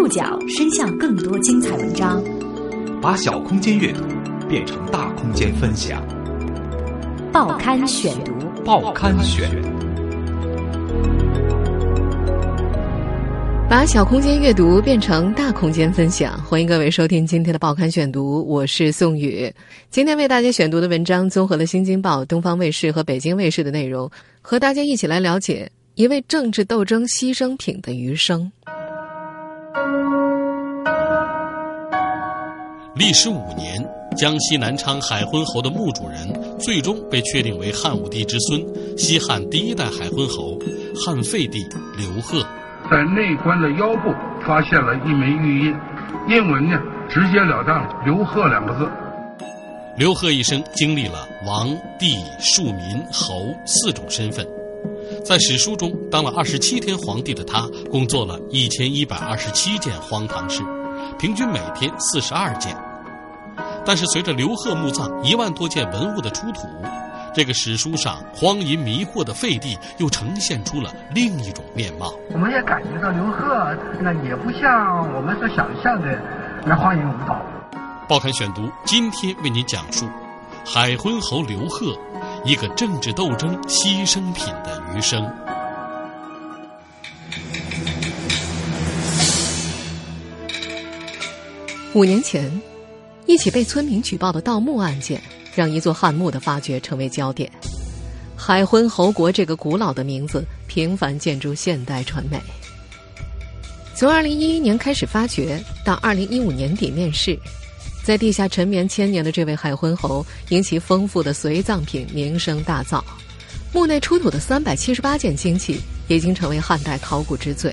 触角伸向更多精彩文章，把小空间阅读变成大空间分享。报刊选读，报刊选，把小空间阅读变成大空间分享。欢迎各位收听今天的报刊选读，我是宋宇。今天为大家选读的文章综合了《新京报》、东方卫视和北京卫视的内容，和大家一起来了解一位政治斗争牺牲品的余生。历时五年，江西南昌海昏侯的墓主人最终被确定为汉武帝之孙、西汉第一代海昏侯汉废帝刘贺。在内棺的腰部发现了一枚玉印，印文呢直截了当“刘贺”两个字。刘贺一生经历了王、帝、庶民、侯四种身份，在史书中当了二十七天皇帝的他，共做了一千一百二十七件荒唐事，平均每天四十二件。但是，随着刘贺墓葬一万多件文物的出土，这个史书上荒淫迷惑的废帝又呈现出了另一种面貌。我们也感觉到刘贺那也不像我们所想象的那荒淫无道。报刊选读今天为您讲述海昏侯刘贺一个政治斗争牺牲品的余生。五年前。一起被村民举报的盗墓案件，让一座汉墓的发掘成为焦点。海昏侯国这个古老的名字频繁建筑现代传媒。从二零一一年开始发掘，到二零一五年底面世，在地下沉眠千年的这位海昏侯，因其丰富的随葬品名声大噪。墓内出土的三百七十八件金器，已经成为汉代考古之最。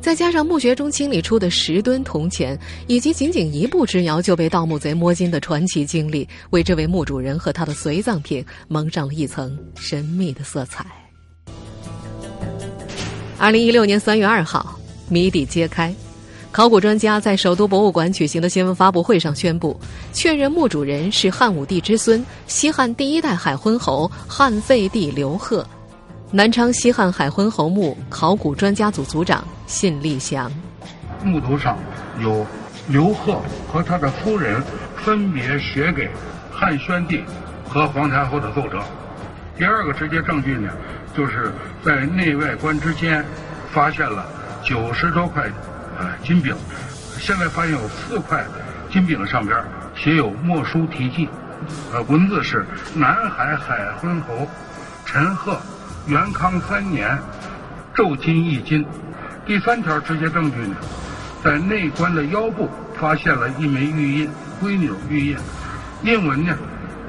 再加上墓穴中清理出的十吨铜钱，以及仅仅一步之遥就被盗墓贼摸金的传奇经历，为这位墓主人和他的随葬品蒙上了一层神秘的色彩。二零一六年三月二号，谜底揭开，考古专家在首都博物馆举行的新闻发布会上宣布，确认墓主人是汉武帝之孙、西汉第一代海昏侯汉废帝刘贺。南昌西汉海昏侯墓考古专家组组长信立祥，墓头上有刘贺和他的夫人分别写给汉宣帝和皇太后的奏折。第二个直接证据呢，就是在内外棺之间发现了九十多块呃金饼，现在发现有四块金饼上边写有墨书题记，呃文字是南海海昏侯陈贺。元康三年，铸金一斤。第三条直接证据呢，在内棺的腰部发现了一枚玉印，龟钮玉印。印文呢，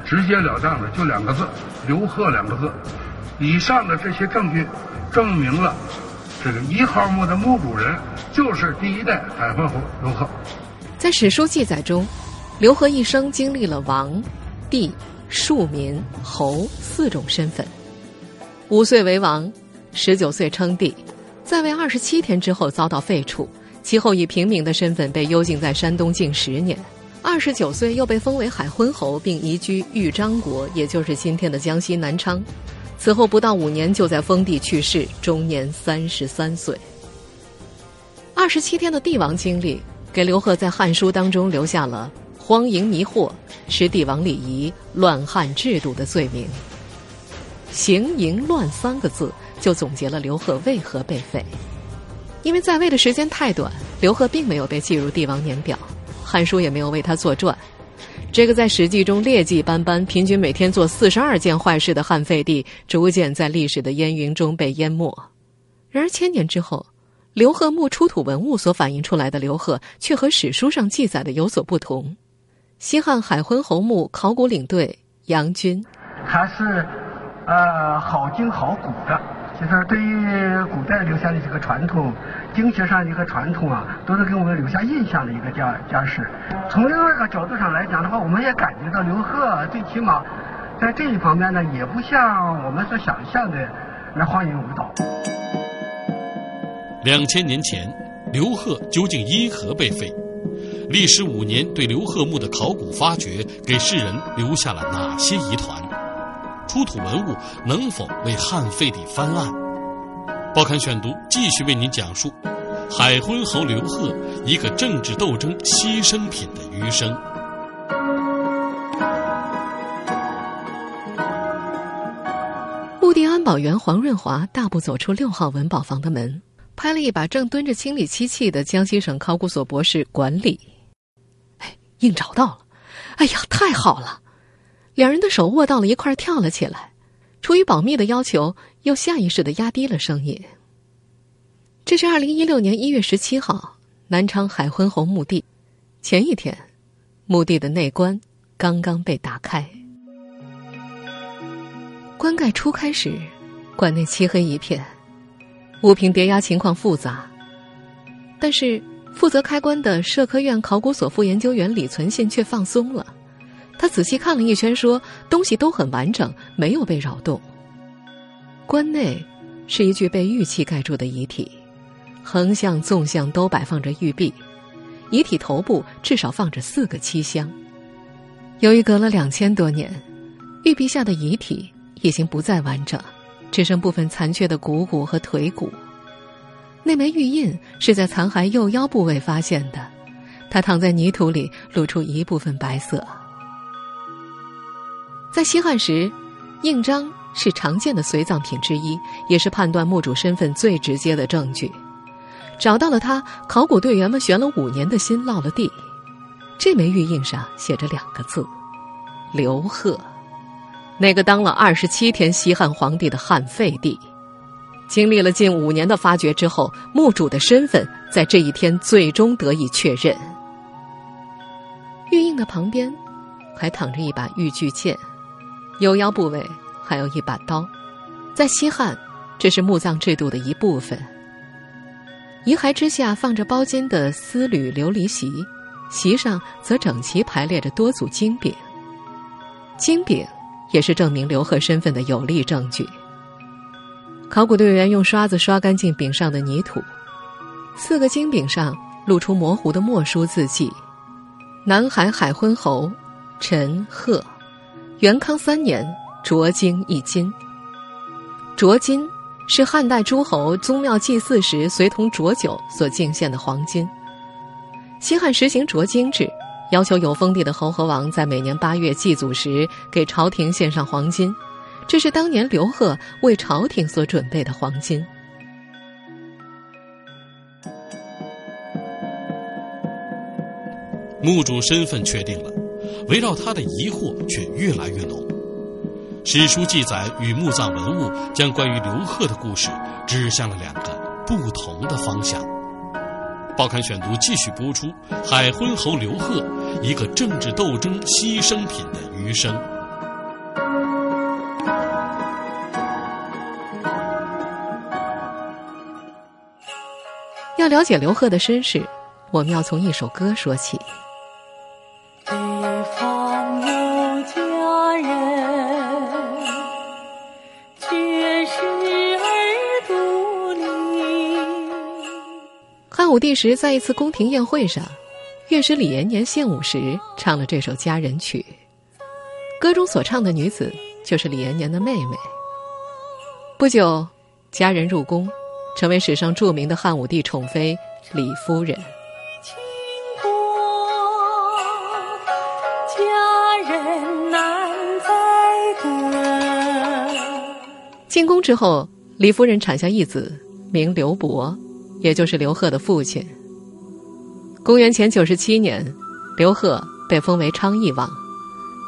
直截了当的就两个字“刘贺”两个字。以上的这些证据，证明了这个一号墓的墓主人就是第一代海昏侯刘贺。在史书记载中，刘贺一生经历了王、帝、庶民、侯四种身份。五岁为王，十九岁称帝，在位二十七天之后遭到废黜，其后以平民的身份被幽禁在山东近十年。二十九岁又被封为海昏侯，并移居豫章国，也就是今天的江西南昌。此后不到五年，就在封地去世，终年三十三岁。二十七天的帝王经历，给刘贺在《汉书》当中留下了“荒淫迷惑，是帝王礼仪，乱汉制度”的罪名。行淫乱三个字就总结了刘贺为何被废。因为在位的时间太短，刘贺并没有被记入帝王年表，《汉书》也没有为他作传。这个在《史记》中劣迹斑斑、平均每天做四十二件坏事的汉废帝，逐渐在历史的烟云中被淹没。然而千年之后，刘贺墓出土文物所反映出来的刘贺，却和史书上记载的有所不同。西汉海昏侯墓考古领队杨军，他是。呃，好经好古的，就是对于古代留下的这个传统，经学上的一个传统啊，都是给我们留下印象的一个家家事。从另外一个角度上来讲的话，我们也感觉到刘贺最起码在这一方面呢，也不像我们所想象的那荒淫无道。两千年前，刘贺究竟因何被废？历时五年，对刘贺墓的考古发掘，给世人留下了哪些疑团？出土文物能否为汉废帝翻案？报刊选读继续为您讲述海昏侯刘贺一个政治斗争牺牲品的余生。墓地安保员黄润华大步走出六号文保房的门，拍了一把正蹲着清理漆器的江西省考古所博士管理。哎，硬找到了！哎呀，太好了！两人的手握到了一块，跳了起来。出于保密的要求，又下意识的压低了声音。这是二零一六年一月十七号，南昌海昏侯墓地。前一天，墓地的内棺刚刚被打开。棺盖初开时，馆内漆黑一片，物品叠压情况复杂。但是，负责开棺的社科院考古所副研究员李存信却放松了。他仔细看了一圈，说：“东西都很完整，没有被扰动。”棺内是一具被玉器盖住的遗体，横向、纵向都摆放着玉璧，遗体头部至少放着四个漆箱。由于隔了两千多年，玉璧下的遗体已经不再完整，只剩部分残缺的股骨和腿骨。那枚玉印是在残骸右腰部位发现的，它躺在泥土里，露出一部分白色。在西汉时，印章是常见的随葬品之一，也是判断墓主身份最直接的证据。找到了它，考古队员们悬了五年的心落了地。这枚玉印上写着两个字：“刘贺”，那个当了二十七天西汉皇帝的汉废帝。经历了近五年的发掘之后，墓主的身份在这一天最终得以确认。玉印的旁边，还躺着一把玉巨剑。有腰部位还有一把刀，在西汉，这是墓葬制度的一部分。遗骸之下放着包金的丝缕琉璃席，席上则整齐排列着多组金饼。金饼也是证明刘贺身份的有力证据。考古队员用刷子刷干净饼上的泥土，四个金饼上露出模糊的墨书字迹：南海海昏侯陈贺。元康三年，着金一金。着金是汉代诸侯宗庙祭祀时随同浊酒所敬献的黄金。西汉实行着金制，要求有封地的侯和王在每年八月祭祖时给朝廷献上黄金，这是当年刘贺为朝廷所准备的黄金。墓主身份确定了。围绕他的疑惑却越来越浓。史书记载与墓葬文物将关于刘贺的故事指向了两个不同的方向。报刊选读继续播出：海昏侯刘贺，一个政治斗争牺牲品的余生。要了解刘贺的身世，我们要从一首歌说起。武帝时，在一次宫廷宴会上，乐师李延年献舞时唱了这首佳人曲。歌中所唱的女子就是李延年的妹妹。不久，佳人入宫，成为史上著名的汉武帝宠妃李夫人。佳人难进宫之后，李夫人产下一子，名刘伯。也就是刘贺的父亲。公元前九十七年，刘贺被封为昌邑王。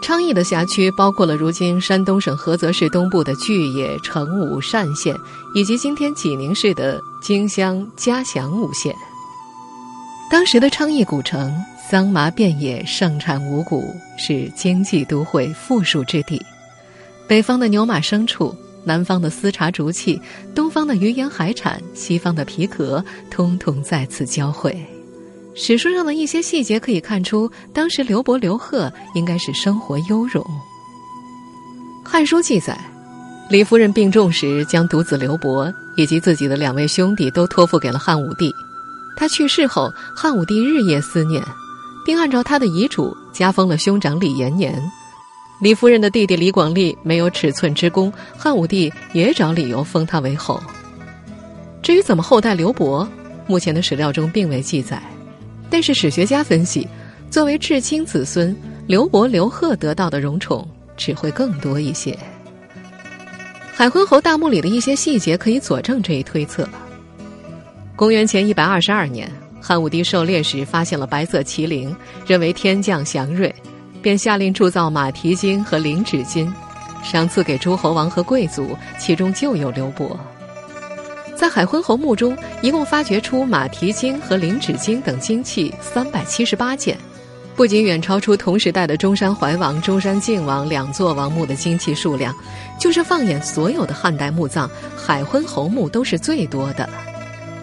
昌邑的辖区包括了如今山东省菏泽市东部的巨野、成武、单县，以及今天济宁市的荆襄、嘉祥五县。当时的昌邑古城桑麻遍野，盛产五谷，是经济都会、富庶之地。北方的牛马牲畜。南方的丝茶竹器，东方的鱼盐海产，西方的皮革，通通在此交汇。史书上的一些细节可以看出，当时刘伯、刘贺应该是生活优荣。《汉书》记载，李夫人病重时，将独子刘伯以及自己的两位兄弟都托付给了汉武帝。他去世后，汉武帝日夜思念，并按照他的遗嘱加封了兄长李延年。李夫人的弟弟李广利没有尺寸之功，汉武帝也找理由封他为后。至于怎么厚待刘伯，目前的史料中并未记载。但是史学家分析，作为至亲子孙，刘伯、刘贺得到的荣宠只会更多一些。海昏侯大墓里的一些细节可以佐证这一推测。公元前一百二十二年，汉武帝狩猎时发现了白色麒麟，认为天降祥瑞，便下令铸造马蹄金和灵指金，赏赐给诸侯王和贵族，其中就有刘伯。在海昏侯墓中，一共发掘出马蹄金和灵指金等金器三百七十八件，不仅远超出同时代的中山怀王、中山靖王两座王墓的金器数量，就是放眼所有的汉代墓葬，海昏侯墓都是最多的。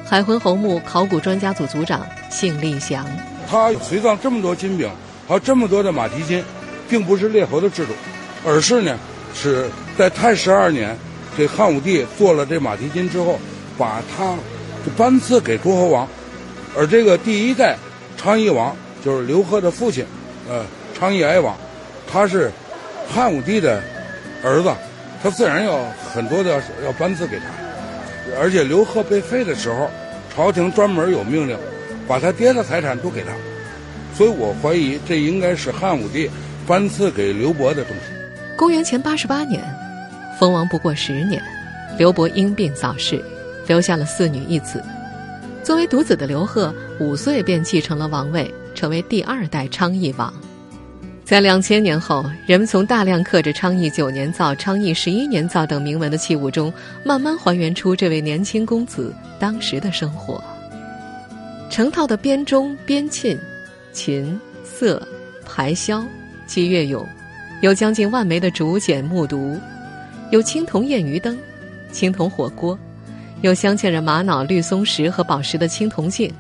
海昏侯墓考古专家组组长姓厉祥，他随葬这么多金饼，还有这么多的马蹄金，并不是列侯的制度，而是呢是在太十二年，这汉武帝做了这马蹄金之后。把他就颁赐给诸侯王，而这个第一代昌邑王就是刘贺的父亲，呃，昌邑哀王，他是汉武帝的儿子，他自然要很多的要颁赐给他。而且刘贺被废的时候，朝廷专门有命令，把他爹的财产都给他，所以我怀疑这应该是汉武帝颁赐给刘伯的东西。公元前八十八年，封王不过十年，刘伯因病早逝。留下了四女一子。作为独子的刘贺，五岁便继承了王位，成为第二代昌邑王。在两千年后，人们从大量刻着“昌邑九年造”“昌邑十一年造”等铭文的器物中，慢慢还原出这位年轻公子当时的生活。成套的编钟、编磬、琴、瑟、排箫、击乐俑，有将近万枚的竹简木牍，有青铜焰鱼灯、青铜火锅。有镶嵌着玛瑙、绿松石和宝石的青铜镜，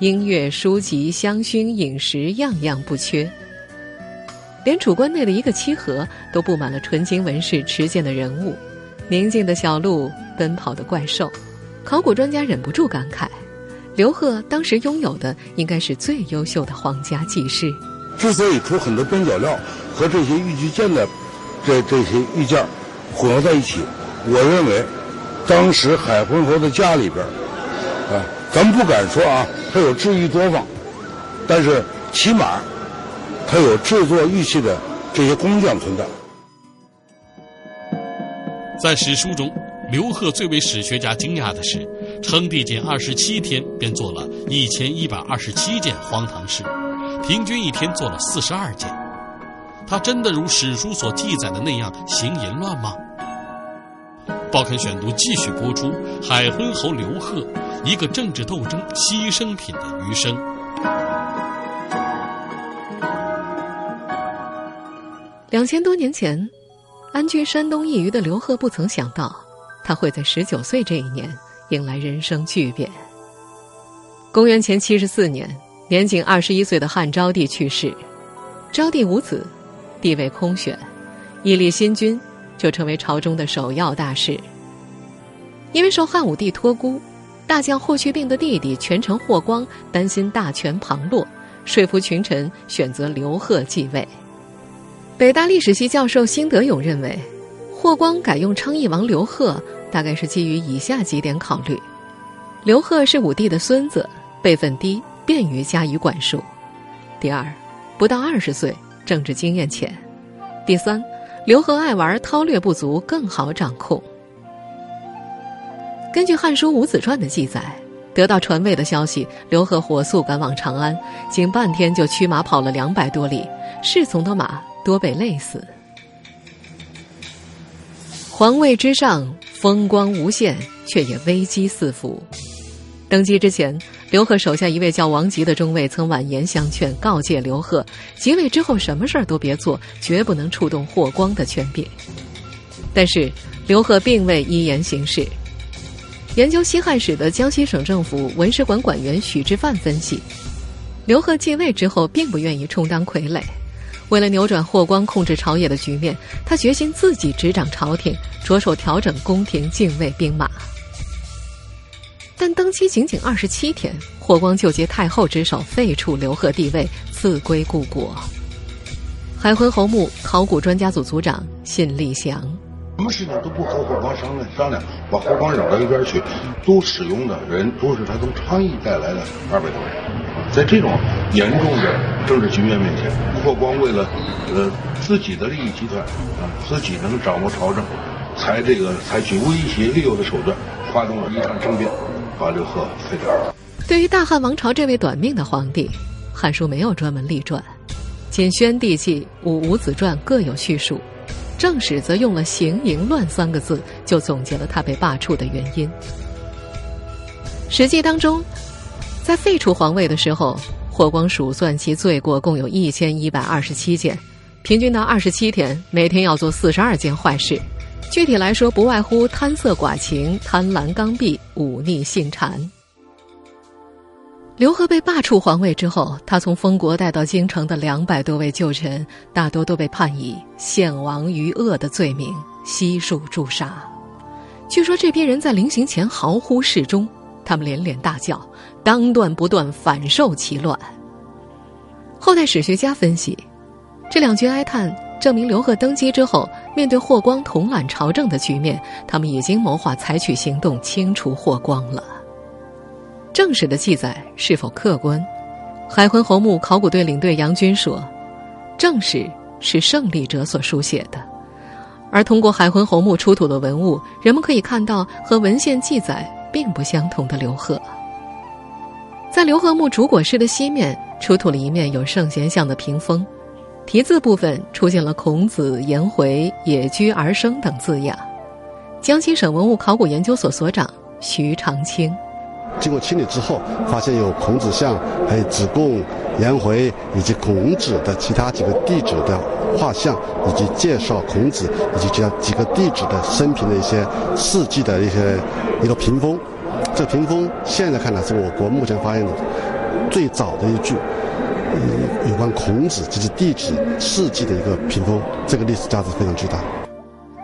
音乐、书籍、香薰、饮食，样样不缺。连主棺内的一个漆盒都布满了纯金纹饰、持剑的人物、宁静的小路、奔跑的怪兽。考古专家忍不住感慨：刘贺当时拥有的应该是最优秀的皇家技师。之所以出很多边角料和这些玉具件的这这些玉件混合在一起，我认为。当时海昏侯的家里边，啊，咱不敢说啊，他有制玉作坊，但是起码他有制作玉器的这些工匠存在。在史书中，刘贺最为史学家惊讶的是，称帝仅二十七天便做了一千一百二十七件荒唐事，平均一天做了四十二件。他真的如史书所记载的那样行淫乱吗？报刊选读继续播出海昏侯刘贺一个政治斗争牺牲品的余生。两千多年前，安居山东一隅的刘贺不曾想到，他会在十九岁这一年迎来人生巨变。公元前七十四年，年仅二十一岁的汉昭帝去世，昭帝无子，地位空选，一立新君。就成为朝中的首要大事。因为受汉武帝托孤，大将霍去病的弟弟权臣霍光担心大权旁落，说服群臣选择刘贺继位。北大历史系教授辛德勇认为，霍光改用昌邑王刘贺，大概是基于以下几点考虑：刘贺是武帝的孙子，辈分低，便于加以管束；第二，不到二十岁，政治经验浅；第三。刘贺爱玩，韬略不足，更好掌控。根据《汉书·伍子传》的记载，得到传位的消息，刘贺火速赶往长安，仅半天就驱马跑了两百多里，侍从的马多被累死。皇位之上，风光无限，却也危机四伏。登基之前。刘贺手下一位叫王吉的中尉曾婉言相劝，告诫刘贺，即位之后什么事儿都别做，绝不能触动霍光的权柄。但是刘贺并未依言行事。研究西汉史的江西省政府文史馆馆员许志范分析，刘贺继位之后并不愿意充当傀儡，为了扭转霍光控制朝野的局面，他决心自己执掌朝廷，着手调整宫廷禁卫兵马。但登基仅仅二十七天，霍光就借太后之手废黜刘贺帝位，自归故国。海昏侯墓考古专家组组长信立祥，什么事情都不和霍光商量商量，把霍光扔到一边去，都使用的人都是他从昌邑带来的二百多人。在这种严重的政治局面面前，霍光为了呃自己的利益集团啊，自己能掌握朝政，才这个采取威胁利诱的手段，发动了一场政变，把刘贺废掉了。对于大汉王朝这位短命的皇帝，《汉书》没有专门立传，仅《宣帝纪》《武五子传》各有叙述。正史则用了“行淫乱”三个字，就总结了他被罢黜的原因。《史记》当中，在废除皇位的时候，霍光数算其罪过共有一千一百二十七件，平均到二十七天，每天要做四十二件坏事。具体来说，不外乎贪色寡情、贪婪刚愎、忤逆性谗。刘贺被罢黜皇位之后，他从封国带到京城的两百多位旧臣，大多都被判以献王于恶的罪名，悉数诛杀。据说这批人在临行前嚎呼示众，他们连连大叫：“当断不断，反受其乱。”后代史学家分析，这两句哀叹证明刘贺登基之后，面对霍光统揽朝政的局面，他们已经谋划采取行动清除霍光了。正史的记载是否客观？海昏侯墓考古队领队杨军说：“正史是胜利者所书写的，而通过海昏侯墓出土的文物，人们可以看到和文献记载并不相同的刘贺。在刘贺墓主椁室的西面出土了一面有圣贤像的屏风，题字部分出现了‘孔子、颜回、野居而生’等字样。”江西省文物考古研究所所长徐长清。经过清理之后，发现有孔子像，还有子贡、颜回以及孔子的其他几个弟子的画像，以及介绍孔子以及其他几个弟子的生平的一些事迹的一些一个屏风。这屏风现在看来是我国目前发现的最早的一具有关孔子及其弟子事迹的一个屏风，这个历史价值非常巨大。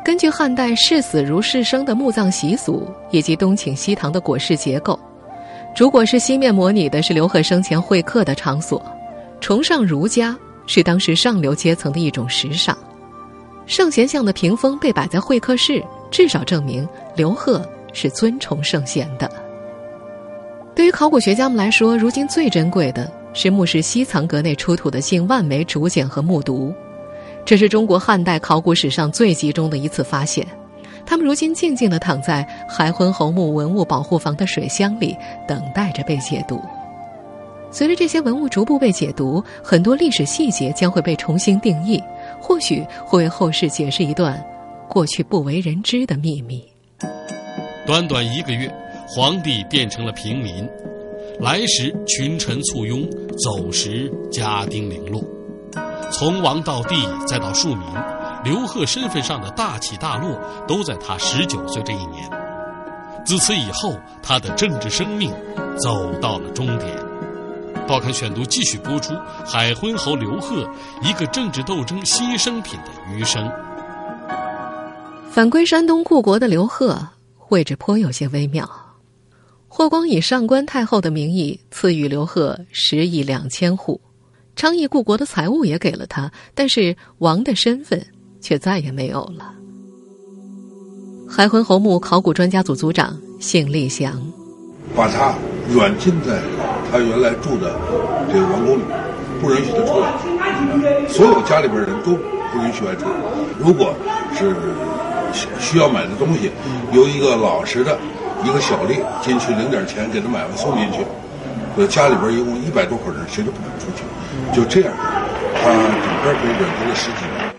根据汉代视死如视生的墓葬习俗，以及东请西堂的椁室结构。主椁是西面模拟的是刘贺生前会客的场所，崇尚儒家是当时上流阶层的一种时尚。圣贤像的屏风被摆在会客室，至少证明刘贺是尊崇圣贤的。对于考古学家们来说，如今最珍贵的是墓室西藏阁内出土的近万枚竹简和木牍，这是中国汉代考古史上最集中的一次发现。他们如今静静地躺在海昏侯墓文物保护房的水箱里，等待着被解读。随着这些文物逐步被解读，很多历史细节将会被重新定义，或许会为后世解释一段过去不为人知的秘密。短短一个月，皇帝变成了平民，来时群臣簇拥，走时家丁零落，从王到帝再到庶民。刘贺身份上的大起大落，都在他十九岁这一年。自此以后，他的政治生命走到了终点。报刊选读继续播出海昏侯刘贺一个政治斗争牺牲品的余生。返归山东故国的刘贺位置颇有些微妙。霍光以上官太后的名义赐予刘贺十亿两千户，昌邑故国的财物也给了他，但是王的身份。却再也没有了。海昏侯墓考古专家组组长姓厉祥，把他软禁在他原来住的这个王宫里，不允许他出来，所有家里边人都不允许外出。如果是需要买的东西，由一个老实的一个小吏进去领点钱给他买完送进去。呃，家里边一共一百多口人，谁都不敢出去。就这样，他整个被软禁了十几年。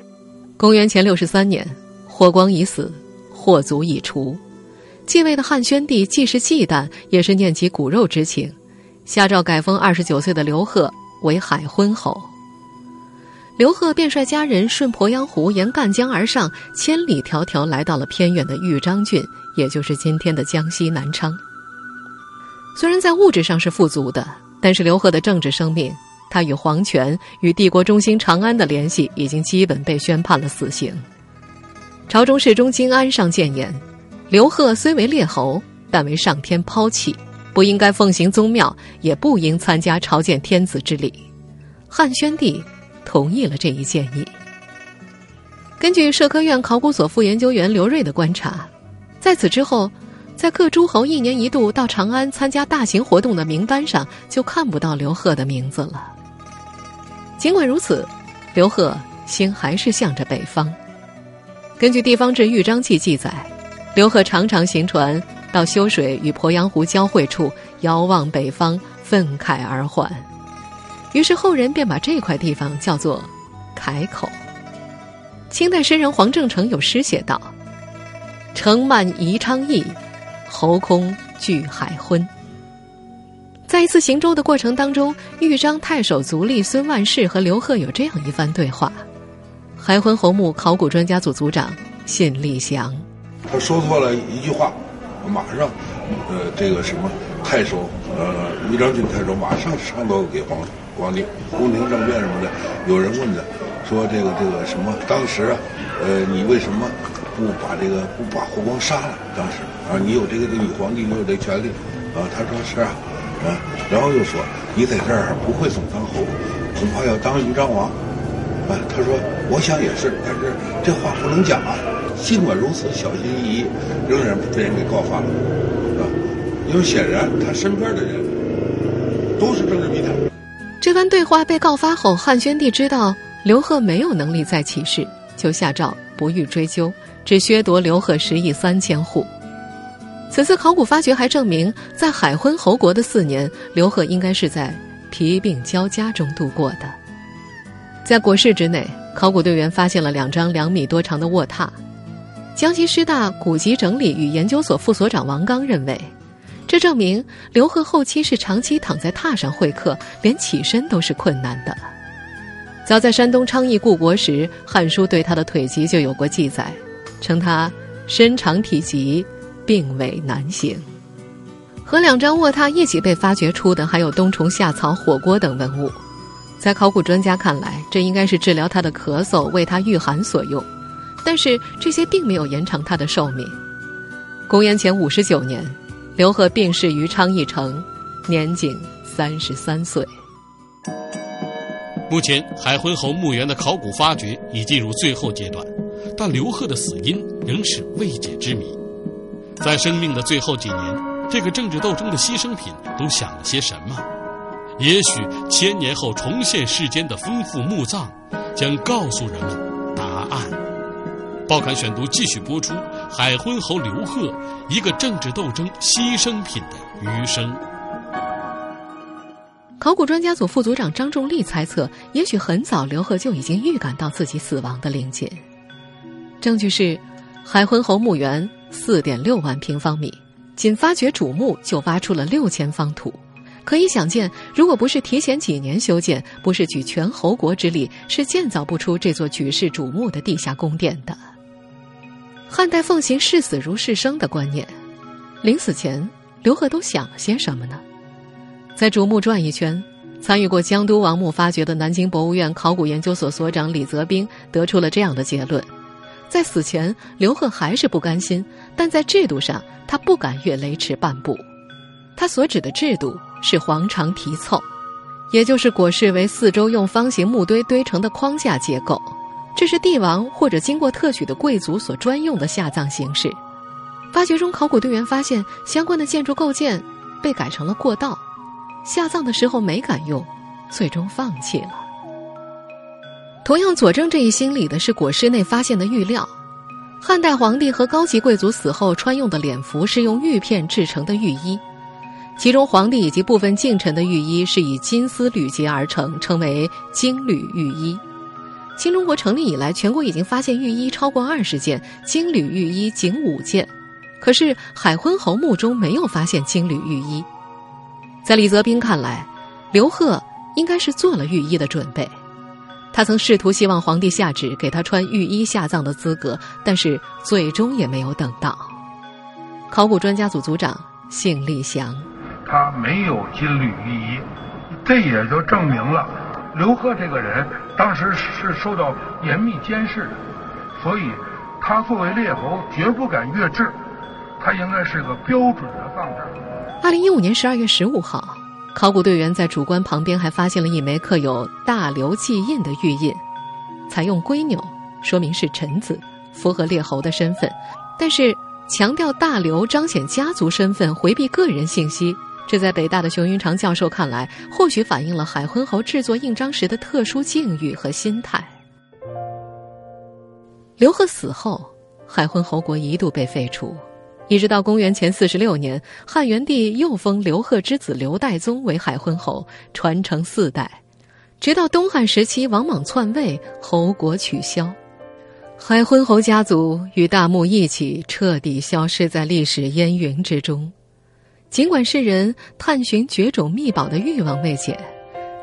公元前六十三年，霍光已死，霍族已除。继位的汉宣帝既是忌惮，也是念及骨肉之情，下诏改封二十九岁的刘贺为海昏侯。刘贺便率家人顺鄱阳湖沿赣江而上，千里迢迢来到了偏远的豫章郡，也就是今天的江西南昌。虽然在物质上是富足的，但是刘贺的政治生命。他与皇权、与帝国中心长安的联系已经基本被宣判了死刑。朝中侍中金安上谏言：刘贺虽为列侯，但为上天抛弃，不应该奉行宗庙，也不应参加朝见天子之礼。汉宣帝同意了这一建议。根据社科院考古所副研究员刘瑞的观察，在此之后，在各诸侯一年一度到长安参加大型活动的名单上，就看不到刘贺的名字了。尽管如此，刘贺心还是向着北方。根据地方志《豫章记》记载，刘贺常常行船到修水与鄱阳湖交汇处，遥望北方，愤慨而还。于是后人便把这块地方叫做“凯口”。清代诗人黄正成有诗写道：“城漫宜昌邑，侯空聚海昏。”在一次行舟的过程当中，豫章太守足利孙万世和刘贺有这样一番对话。海昏侯墓考古专家组组长信立祥，他说错了一句话，马上，呃，这个什么太守，呃，豫章郡太守马上上奏给皇皇帝，宫廷政变什么的。有人问他，说这个这个什么，当时啊，呃，你为什么不把这个不把霍光杀了？当时啊，你有这个女皇帝，你有这权利啊？他说是啊，啊，然后又说你在这儿不会总当侯，恐怕要当豫章王。啊，他说：“我想也是，但是这话不能讲啊。尽管如此，小心翼翼，仍然被人给告发了，因为显然他身边的人都是政治密探。”这番对话被告发后，汉宣帝知道刘贺没有能力再起事，就下诏不予追究，只削夺刘贺十亿三千户。此次考古发掘还证明，在海昏侯国的四年，刘贺应该是在疲病交加中度过的。在国室之内，考古队员发现了两张两米多长的卧榻。江西师大古籍整理与研究所副所长王刚认为，这证明刘贺后期是长期躺在榻上会客，连起身都是困难的。早在山东昌邑故国时，《汉书》对他的腿疾就有过记载，称他身长体疾，病危难行。和两张卧榻一起被发掘出的，还有冬虫夏草、火锅等文物。在考古专家看来，这应该是治疗他的咳嗽、为他御寒所用，但是这些并没有延长他的寿命。公元前五十九年，刘贺病逝于昌邑城，年仅三十三岁。目前，海昏侯墓园的考古发掘已进入最后阶段，但刘贺的死因仍是未解之谜。在生命的最后几年，这个政治斗争的牺牲品都想了些什么？也许千年后重现世间的丰富墓葬，将告诉人们答案。报刊选读继续播出：海昏侯刘贺，一个政治斗争牺牲品的余生。考古专家组副组长张仲立猜测，也许很早刘贺就已经预感到自己死亡的临近。证据是，海昏侯墓园四点六万平方米，仅发掘主墓就挖出了六千方土。可以想见，如果不是提前几年修建，不是举全侯国之力，是建造不出这座举世瞩目的地下宫殿的。汉代奉行视死如视生的观念，临死前，刘贺都想了些什么呢？在主墓转一圈，参与过江都王墓发掘的南京博物院考古研究所所长李泽斌得出了这样的结论：在死前，刘贺还是不甘心，但在制度上，他不敢越雷池半步。他所指的制度。是黄长题凑，也就是椁室为四周用方形木堆堆成的框架结构。这是帝王或者经过特许的贵族所专用的下葬形式。发掘中，考古队员发现相关的建筑构件被改成了过道，下葬的时候没敢用，最终放弃了。同样佐证这一心理的是椁室内发现的玉料。汉代皇帝和高级贵族死后穿用的殓服是用玉片制成的玉衣。其中，皇帝以及部分近臣的玉衣是以金丝缕结而成，称为金缕玉衣。新中国成立以来，全国已经发现御衣超过二十件，金缕御衣仅五件。可是海昏侯墓中没有发现金缕御衣。在李泽斌看来，刘贺应该是做了御衣的准备。他曾试图希望皇帝下旨给他穿御衣下葬的资格，但是最终也没有等到。考古专家组组长姓立祥。他没有金缕玉衣，这也就证明了刘贺这个人当时是受到严密监视的，所以他作为列侯绝不敢越制，他应该是个标准的葬者。二零一五年十二月十五号，考古队员在主棺旁边还发现了一枚刻有“大刘”记印的玉印，采用龟钮说明是臣子，符合列侯的身份。但是强调大刘彰显家族身份，回避个人信息，这在北大的熊云长教授看来，或许反映了海昏侯制作印章时的特殊境遇和心态。刘贺死后，海昏侯国一度被废除，一直到公元前四十六年，汉元帝又封刘贺之子刘代宗为海昏侯，传承四代，直到东汉时期王莽篡位，侯国取消。海昏侯家族与大墓一起彻底消失在历史烟云之中。尽管世人探寻绝种秘宝的欲望未减，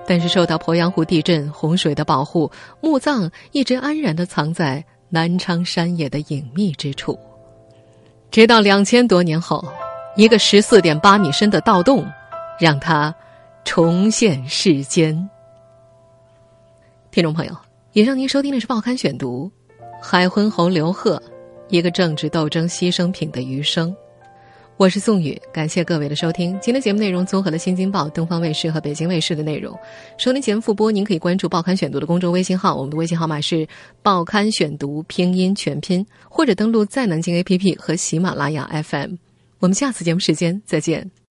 但是受到鄱阳湖地震、洪水的保护，墓葬一直安然的藏在南昌山野的隐秘之处。直到两千多年后，一个十四点八米深的盗洞，让它重现世间。听众朋友，以上您收听的是《报刊选读》。海昏侯刘贺，一个政治斗争牺牲品的余生。我是宋宇，感谢各位的收听。今天节目内容综合了《新京报》、东方卫视和北京卫视的内容。收听节目复播，您可以关注《报刊选读》的公众微信号，我们的微信号码是“报刊选读”拼音全拼，或者登录在南京 APP 和喜马拉雅 FM。我们下次节目时间再见。